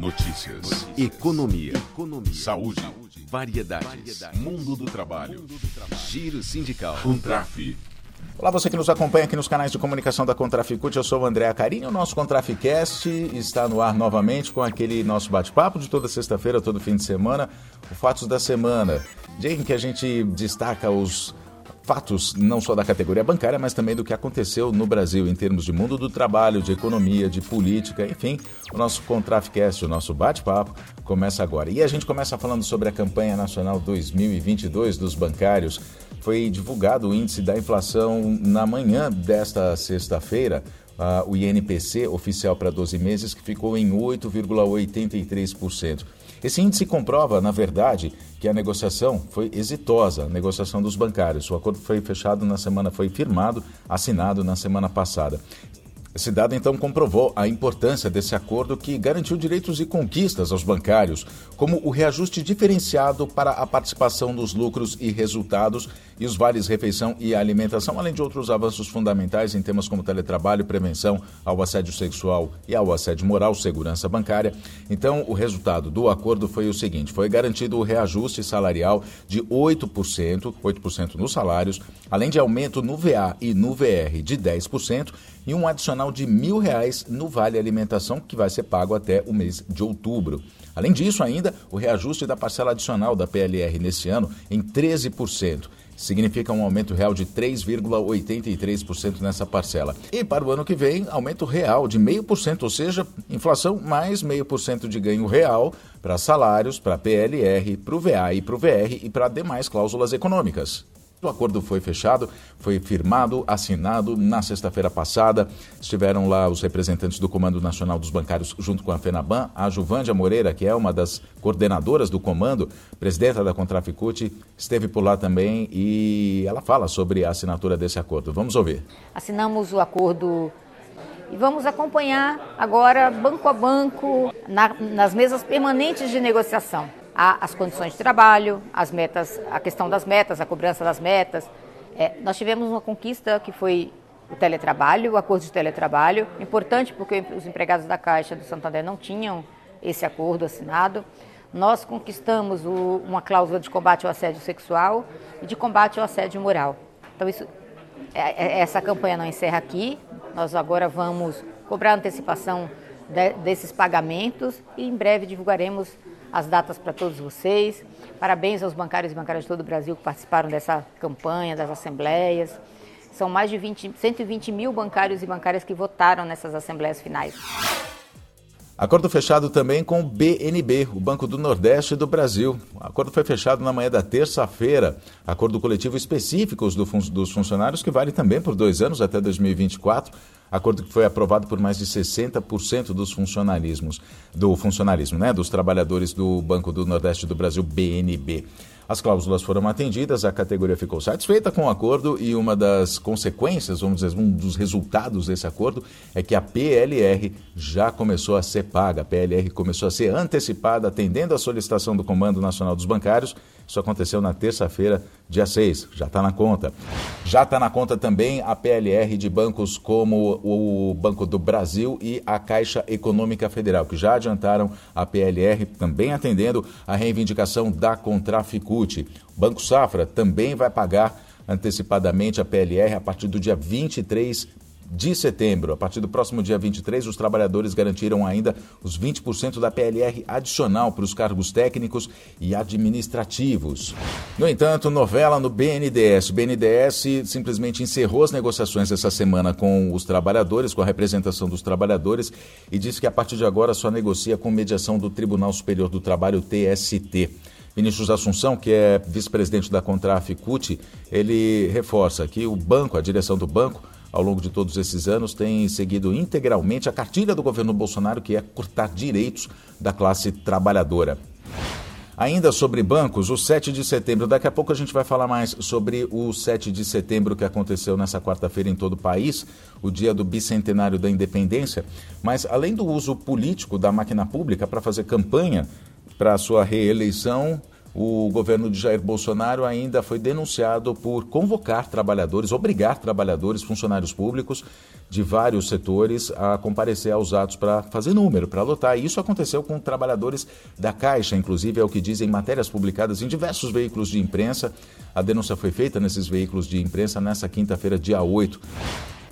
Notícias. Economia. Economia. Saúde. Variedades. Mundo do trabalho. Giro sindical. Contraf. Olá, você que nos acompanha aqui nos canais de comunicação da Contraficute, eu sou o André Carinho. O nosso Contraficast está no ar novamente com aquele nosso bate-papo de toda sexta-feira, todo fim de semana, o Fatos da Semana. Dia em que a gente destaca os fatos não só da categoria bancária, mas também do que aconteceu no Brasil em termos de mundo do trabalho, de economia, de política, enfim. O nosso Contraficast, o nosso bate-papo, começa agora. E a gente começa falando sobre a campanha nacional 2022 dos bancários. Foi divulgado o índice da inflação na manhã desta sexta-feira. Uh, o INPC oficial para 12 meses, que ficou em 8,83%. Esse índice comprova, na verdade, que a negociação foi exitosa, a negociação dos bancários. O acordo foi fechado na semana, foi firmado, assinado na semana passada. Esse dado então comprovou a importância desse acordo que garantiu direitos e conquistas aos bancários, como o reajuste diferenciado para a participação nos lucros e resultados e os vales refeição e alimentação, além de outros avanços fundamentais em temas como teletrabalho, prevenção ao assédio sexual e ao assédio moral, segurança bancária. Então, o resultado do acordo foi o seguinte: foi garantido o reajuste salarial de 8%, 8% nos salários, além de aumento no VA e no VR de 10% e um adicional de mil reais no Vale Alimentação, que vai ser pago até o mês de outubro. Além disso, ainda, o reajuste da parcela adicional da PLR neste ano em 13%. Significa um aumento real de 3,83% nessa parcela. E para o ano que vem, aumento real de 0,5%, ou seja, inflação mais 0,5% de ganho real para salários, para PLR, para o VA e para o VR e para demais cláusulas econômicas. O acordo foi fechado, foi firmado, assinado na sexta-feira passada. Estiveram lá os representantes do Comando Nacional dos Bancários junto com a FENABAN, a Juvândia Moreira, que é uma das coordenadoras do comando, presidenta da Contraficute, esteve por lá também e ela fala sobre a assinatura desse acordo. Vamos ouvir. Assinamos o acordo e vamos acompanhar agora, banco a banco, na, nas mesas permanentes de negociação as condições de trabalho, as metas, a questão das metas, a cobrança das metas. É, nós tivemos uma conquista que foi o teletrabalho, o acordo de teletrabalho, importante porque os empregados da Caixa do Santander não tinham esse acordo assinado. Nós conquistamos o, uma cláusula de combate ao assédio sexual e de combate ao assédio moral. Então, isso, é, é, essa campanha não encerra aqui. Nós agora vamos cobrar antecipação de, desses pagamentos e em breve divulgaremos as datas para todos vocês. Parabéns aos bancários e bancárias de todo o Brasil que participaram dessa campanha, das assembleias. São mais de 20, 120 mil bancários e bancárias que votaram nessas assembleias finais. Acordo fechado também com o BNB, o Banco do Nordeste do Brasil. O acordo foi fechado na manhã da terça-feira. Acordo coletivo específico dos funcionários, que vale também por dois anos, até 2024. Acordo que foi aprovado por mais de 60% dos funcionalismos, do funcionalismo, né? Dos trabalhadores do Banco do Nordeste do Brasil, BNB. As cláusulas foram atendidas, a categoria ficou satisfeita com o acordo e uma das consequências, vamos dizer, um dos resultados desse acordo é que a PLR já começou a ser paga. A PLR começou a ser antecipada, atendendo a solicitação do Comando Nacional dos Bancários. Isso aconteceu na terça-feira, dia 6, já está na conta. Já está na conta também a PLR de bancos como o Banco do Brasil e a Caixa Econômica Federal, que já adiantaram a PLR, também atendendo a reivindicação da Contraficute. O Banco Safra também vai pagar antecipadamente a PLR a partir do dia 23 de setembro. A partir do próximo dia 23, os trabalhadores garantiram ainda os 20% da PLR adicional para os cargos técnicos e administrativos. No entanto, novela no BNDES. O BNDES simplesmente encerrou as negociações essa semana com os trabalhadores, com a representação dos trabalhadores, e disse que a partir de agora só negocia com mediação do Tribunal Superior do Trabalho, TST. Vinícius Assunção, que é vice-presidente da Contraficute, ele reforça que o banco, a direção do banco, ao longo de todos esses anos, tem seguido integralmente a cartilha do governo Bolsonaro, que é cortar direitos da classe trabalhadora. Ainda sobre bancos, o 7 de setembro, daqui a pouco a gente vai falar mais sobre o 7 de setembro que aconteceu nessa quarta-feira em todo o país, o dia do bicentenário da independência. Mas além do uso político da máquina pública para fazer campanha para a sua reeleição, o governo de Jair Bolsonaro ainda foi denunciado por convocar trabalhadores, obrigar trabalhadores, funcionários públicos de vários setores a comparecer aos atos para fazer número, para lotar. E isso aconteceu com trabalhadores da Caixa, inclusive é o que dizem matérias publicadas em diversos veículos de imprensa. A denúncia foi feita nesses veículos de imprensa nessa quinta-feira, dia 8.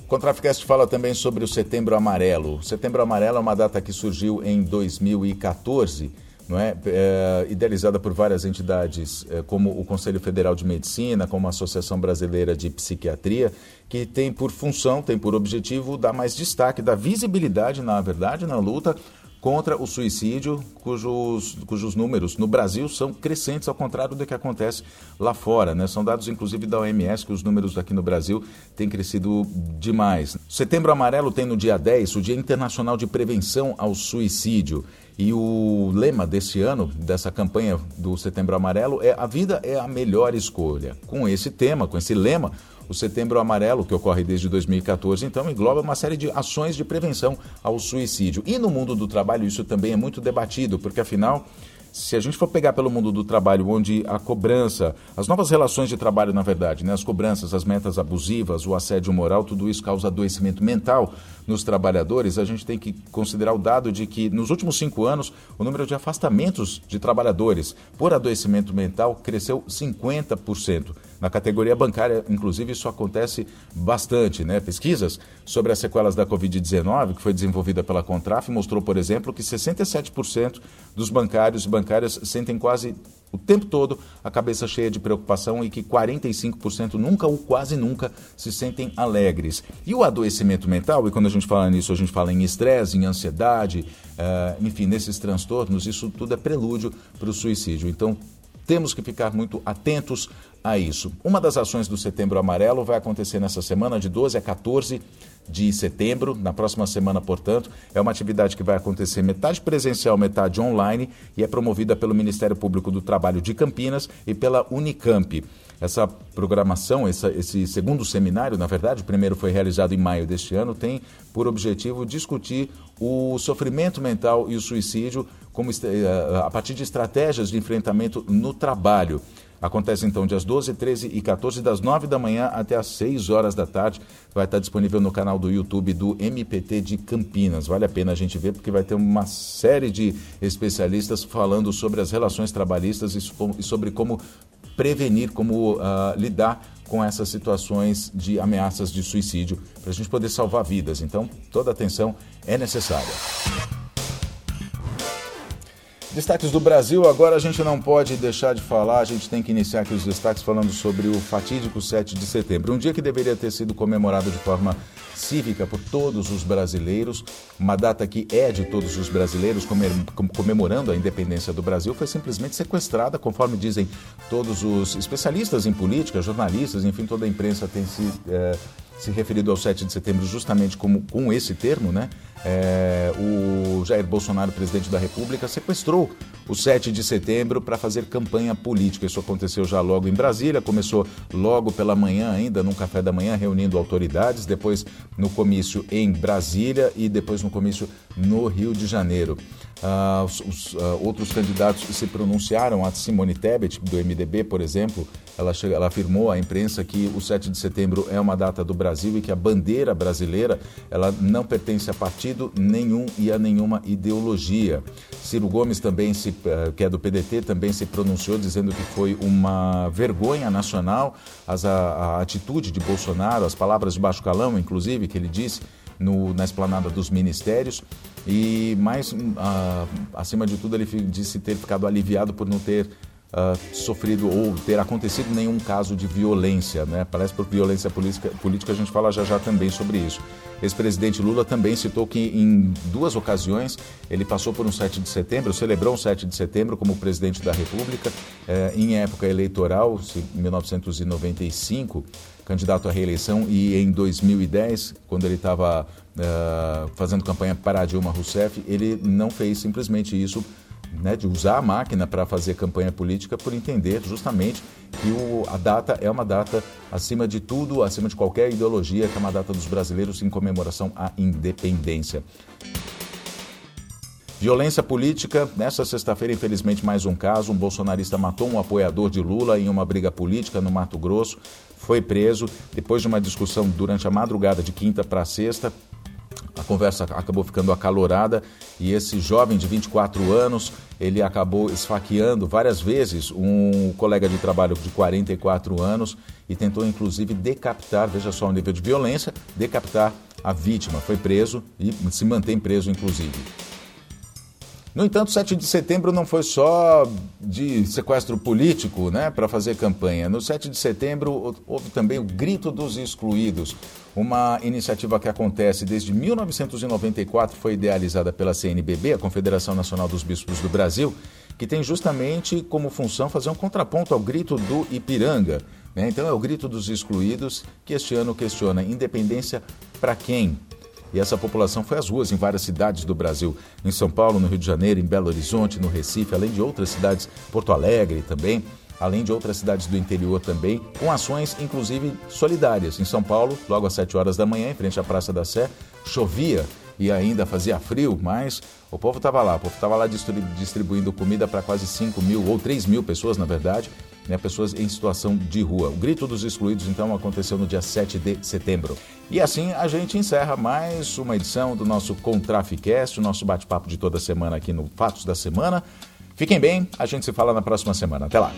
O Contraficast fala também sobre o Setembro Amarelo. Setembro Amarelo é uma data que surgiu em 2014 não é? é idealizada por várias entidades, é, como o Conselho Federal de Medicina, como a Associação Brasileira de Psiquiatria, que tem por função, tem por objetivo dar mais destaque, dar visibilidade, na verdade, na luta contra o suicídio, cujos, cujos números no Brasil são crescentes, ao contrário do que acontece lá fora. Né? São dados, inclusive, da OMS, que os números aqui no Brasil têm crescido demais. Setembro Amarelo tem no dia 10 o Dia Internacional de Prevenção ao Suicídio. E o lema desse ano, dessa campanha do Setembro Amarelo, é A Vida é a Melhor Escolha. Com esse tema, com esse lema, o Setembro Amarelo, que ocorre desde 2014, então engloba uma série de ações de prevenção ao suicídio. E no mundo do trabalho isso também é muito debatido, porque afinal se a gente for pegar pelo mundo do trabalho, onde a cobrança, as novas relações de trabalho, na verdade, né, as cobranças, as metas abusivas, o assédio moral, tudo isso causa adoecimento mental nos trabalhadores, a gente tem que considerar o dado de que nos últimos cinco anos o número de afastamentos de trabalhadores por adoecimento mental cresceu 50%. Na categoria bancária, inclusive, isso acontece bastante. Né? Pesquisas sobre as sequelas da Covid-19, que foi desenvolvida pela Contraf, mostrou, por exemplo, que 67% dos bancários e bancárias sentem quase o tempo todo a cabeça cheia de preocupação e que 45% nunca ou quase nunca se sentem alegres. E o adoecimento mental, e quando a gente fala nisso, a gente fala em estresse, em ansiedade, uh, enfim, nesses transtornos, isso tudo é prelúdio para o suicídio. Então, temos que ficar muito atentos a isso. Uma das ações do Setembro Amarelo vai acontecer nessa semana, de 12 a 14 de setembro, na próxima semana, portanto. É uma atividade que vai acontecer metade presencial, metade online e é promovida pelo Ministério Público do Trabalho de Campinas e pela Unicamp. Essa programação, essa, esse segundo seminário, na verdade, o primeiro foi realizado em maio deste ano, tem por objetivo discutir o sofrimento mental e o suicídio como, eh, a partir de estratégias de enfrentamento no trabalho. Acontece então dias 12, 13 e 14, das 9 da manhã até as 6 horas da tarde. Vai estar disponível no canal do YouTube do MPT de Campinas. Vale a pena a gente ver, porque vai ter uma série de especialistas falando sobre as relações trabalhistas e sobre como prevenir, como uh, lidar com essas situações de ameaças de suicídio, para a gente poder salvar vidas. Então, toda atenção é necessária. Destaques do Brasil, agora a gente não pode deixar de falar, a gente tem que iniciar aqui os destaques falando sobre o fatídico 7 de setembro, um dia que deveria ter sido comemorado de forma cívica por todos os brasileiros, uma data que é de todos os brasileiros, comemorando a independência do Brasil, foi simplesmente sequestrada, conforme dizem todos os especialistas em política, jornalistas, enfim, toda a imprensa tem se. É, se referido ao 7 de setembro justamente como, com esse termo, né? É, o Jair Bolsonaro, presidente da República, sequestrou o 7 de setembro para fazer campanha política. Isso aconteceu já logo em Brasília, começou logo pela manhã, ainda num café da manhã, reunindo autoridades, depois no comício em Brasília e depois no comício no Rio de Janeiro. Uh, os, os uh, outros candidatos se pronunciaram, a Simone Tebet, do MDB, por exemplo, ela, chega, ela afirmou à imprensa que o 7 de setembro é uma data do Brasil e que a bandeira brasileira ela não pertence a partido nenhum e a nenhuma ideologia. Ciro Gomes também, se, que é do PDT, também se pronunciou dizendo que foi uma vergonha nacional as, a, a atitude de Bolsonaro, as palavras de baixo calão, inclusive, que ele disse no, na esplanada dos ministérios. E mais, uh, acima de tudo, ele disse ter ficado aliviado por não ter uh, sofrido ou ter acontecido nenhum caso de violência. Né? Parece por violência política, política, a gente fala já já também sobre isso. Ex-presidente Lula também citou que em duas ocasiões ele passou por um 7 de setembro, celebrou um 7 de setembro como presidente da República, eh, em época eleitoral, em 1995 candidato à reeleição e em 2010, quando ele estava uh, fazendo campanha para Dilma Rousseff, ele não fez simplesmente isso né, de usar a máquina para fazer campanha política por entender justamente que o, a data é uma data acima de tudo, acima de qualquer ideologia, que é uma data dos brasileiros em comemoração à independência. Violência política. Nessa sexta-feira, infelizmente, mais um caso. Um bolsonarista matou um apoiador de Lula em uma briga política no Mato Grosso. Foi preso depois de uma discussão durante a madrugada de quinta para sexta. A conversa acabou ficando acalorada e esse jovem de 24 anos, ele acabou esfaqueando várias vezes um colega de trabalho de 44 anos e tentou inclusive decapitar, veja só o nível de violência, decapitar a vítima. Foi preso e se mantém preso inclusive. No entanto, 7 de setembro não foi só de sequestro político né, para fazer campanha. No 7 de setembro houve também o Grito dos Excluídos, uma iniciativa que acontece desde 1994, foi idealizada pela CNBB, a Confederação Nacional dos Bispos do Brasil, que tem justamente como função fazer um contraponto ao Grito do Ipiranga. Né? Então é o Grito dos Excluídos que este ano questiona independência para quem? E essa população foi às ruas em várias cidades do Brasil, em São Paulo, no Rio de Janeiro, em Belo Horizonte, no Recife, além de outras cidades, Porto Alegre também, além de outras cidades do interior também, com ações inclusive solidárias. Em São Paulo, logo às 7 horas da manhã, em frente à Praça da Sé, chovia e ainda fazia frio, mas o povo estava lá, o povo estava lá distribuindo comida para quase 5 mil ou 3 mil pessoas, na verdade, né, pessoas em situação de rua. O Grito dos Excluídos, então, aconteceu no dia 7 de setembro. E assim a gente encerra mais uma edição do nosso Contraficast, o nosso bate-papo de toda semana aqui no Fatos da Semana. Fiquem bem, a gente se fala na próxima semana. Até lá!